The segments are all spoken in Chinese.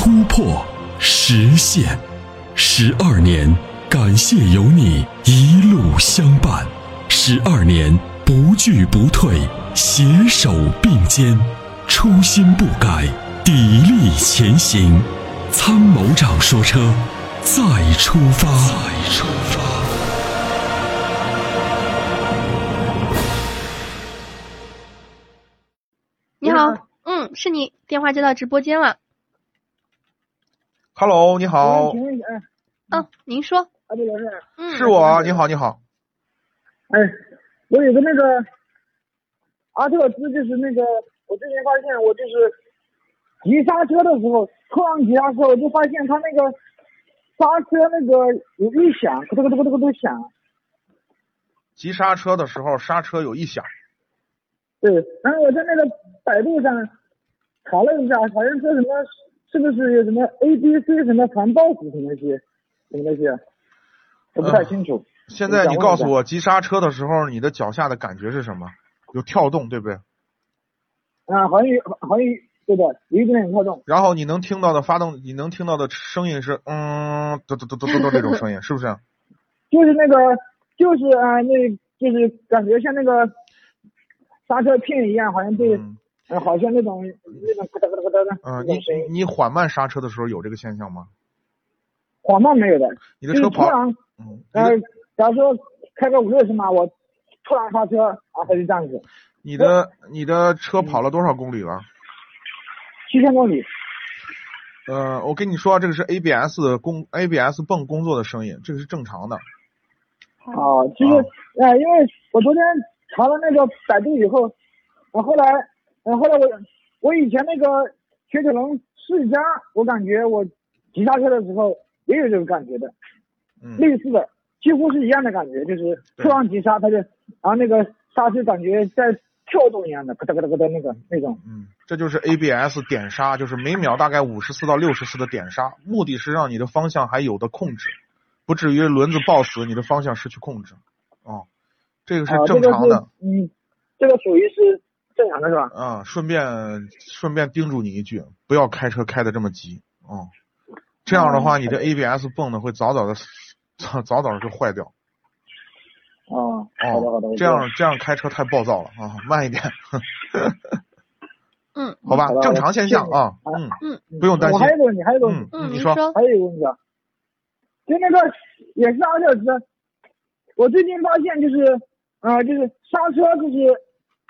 突破、实现。十二年，感谢有你一路相伴。十二年，不惧不退，携手并肩，初心不改，砥砺前行。参谋长说：“车，再出发。”再出发。你好，嗯，是你，电话接到直播间了。Hello，你好，请问一下，哎，哦，您说，啊，对老师，嗯，是我啊，你好，你好，哎，我有个那个阿特兹，就是那个，我最近发现我就是急刹车的时候，突然急刹车，我就发现它那个刹车那个有异响，咯噔咯噔咯噔咯噔响。急刹车的时候刹车有异响，对，然后我在那个百度上查了一下，好像说什么是不是有什么 A B C 什么防抱死什么东西，什么东西，我不太清楚。现在你告诉我，急刹车的时候你的脚下的感觉是什么？有跳动，对不对？啊，好像有，好像有对的，有一点点跳动。然后你能听到的发动，你能听到的声音是嗯，嘟嘟嘟嘟嘟嘟这种声音，是不是？就是那个，就是啊、那就是感觉像那个刹车片一样，好像被，嗯呃好像那种那种咯哒咯哒咯哒的嗯，你。你缓慢刹车的时候有这个现象吗？缓慢没有的，你的车跑，嗯，呃，假如说开个五六十码，我突然刹车，啊，它就这样子，你的你的车跑了多少公里了？七千公里。呃，我跟你说，这个是 ABS 的工 ABS 泵工作的声音，这个是正常的。啊，其实呃，因为我昨天查了那个百度以后，我，后来，呃，后来我我以前那个雪铁龙世嘉，我感觉我急刹车的时候也有这个感觉的。嗯，类似的，几乎是一样的感觉，就是突然急刹，它就，然后那个刹车感觉在跳动一样的，咯哒咯哒咯哒那个那种。嗯，这就是 ABS 点刹，就是每秒大概五十次到六十次的点刹，目的是让你的方向还有的控制，不至于轮子抱死，你的方向失去控制。哦，这个是正常的。个，嗯，这个属于是正常的是吧？嗯、顺便顺便叮嘱你一句，不要开车开的这么急。哦，这样的话，你的 ABS 泵呢会早早的早早早的就坏掉。哦，好的好的，哦，这样这样开车太暴躁了啊，慢一点。嗯 好吧，正常现象啊。嗯，嗯不用担心我还有个问题，还有个问题，嗯，嗯，你说。还有一个问题啊，就那个也是阿特兹，我最近发现就是，啊，就是刹车就是，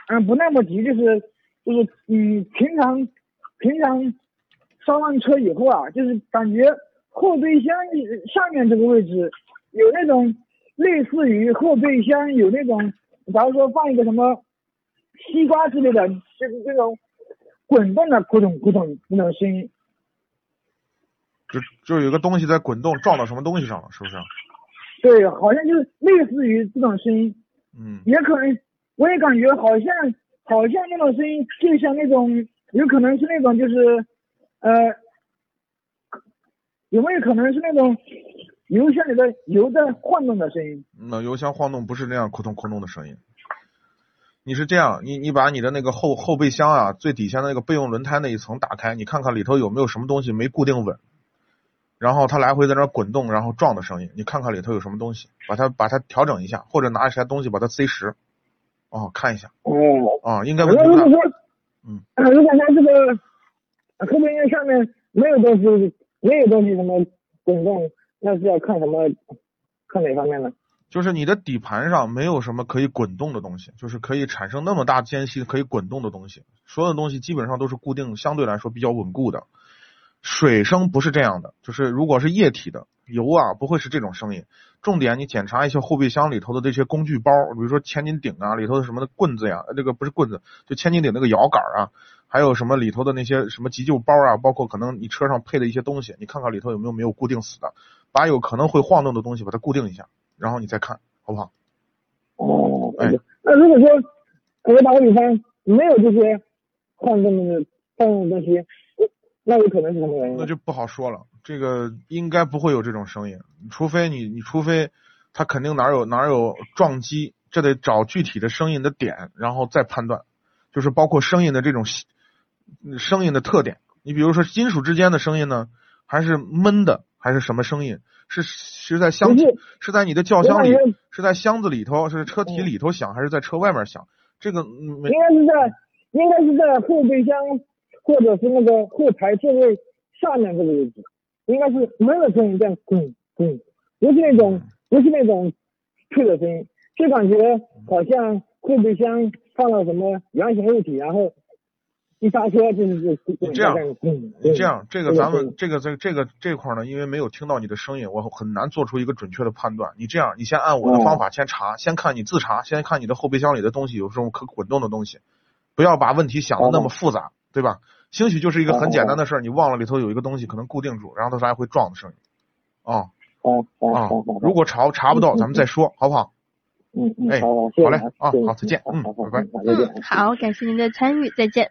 嗯、不那么急，就是就是嗯，平常平常上完车以后啊，就是感觉后备箱下面这个位置有那种类似于后备箱有那种，假如说放一个什么西瓜之类的，就是这种滚动的咕咚咕咚那种声音。就就有一个东西在滚动，撞到什么东西上了，是不是？对，好像就是类似于这种声音，嗯，也可能，我也感觉好像好像那种声音就像那种，有可能是那种就是，呃，有没有可能是那种油箱里的油在晃动的声音？那油箱晃动不是那样扑通扑通的声音。你是这样，你你把你的那个后后备箱啊最底下的那个备用轮胎那一层打开，你看看里头有没有什么东西没固定稳，然后它来回在那滚动，然后撞的声音，你看看里头有什么东西，把它把它调整一下，或者拿一些东西把它塞实，哦，看一下，哦，啊、应该如问题不大。果说，嗯，呃，如果它这个后备箱上面没有东西，没有东西什么滚动，那是要看什么？看哪方面呢？就是你的底盘上没有什么可以滚动的东西，就是可以产生那么大间隙可以滚动的东西，所有的东西基本上都是固定，相对来说比较稳固的。水声不是这样的，就是如果是液体的，油啊，不会是这种声音。重点你检查一下后备箱里头的这些工具包，比如说千斤顶啊，里头的什么的棍子呀，这个不是棍子，就千斤顶那个摇杆啊，还有什么里头的那些什么急救包啊，包括可能你车上配的一些东西，你看看里头有没有没有固定死的，把有可能会晃动的东西把它固定一下，然后你再看，好不好？哦，哎那如果说我打个比方，没有这些晃动的晃动的东西，那有可能是什么原因？那就不好说了，这个应该不会有这种声音，除非你你除非他肯定哪儿有哪儿有撞击，这得找具体的声音的点，然后再判断，就是包括声音的这种嗯声音的特点。你比如说金属之间的声音呢，还是闷的，还是什么声音？是是在箱不是是在你的轿厢里是在箱子里头，是车体里头响，还是在车外面响？这个应该是在应该是在后备箱或者是那个后排座位下面这个位置，应该是闷的声音，这样滚滚，不是那种不是那种脆的声音，就感觉好像后备箱放了什么圆形物体，然后一刹车就是就就这样这样，这个咱们这个这这个这块儿呢，因为没有听到你的声音，我很难做出一个准确的判断。你这样，你先按我的方法先查，先看你自查，先看你的后备箱里的东西有什么可滚动的东西，不要把问题想的那么复杂，对吧？兴许就是一个很简单的事儿，你忘了里头有一个东西可能固定住，然后它还会撞的声音。啊好好，如果查查不到，咱们再说，好不好？嗯嗯哎好嘞啊好再见。嗯拜拜。再见。嗯，好，感谢您的参与，再见。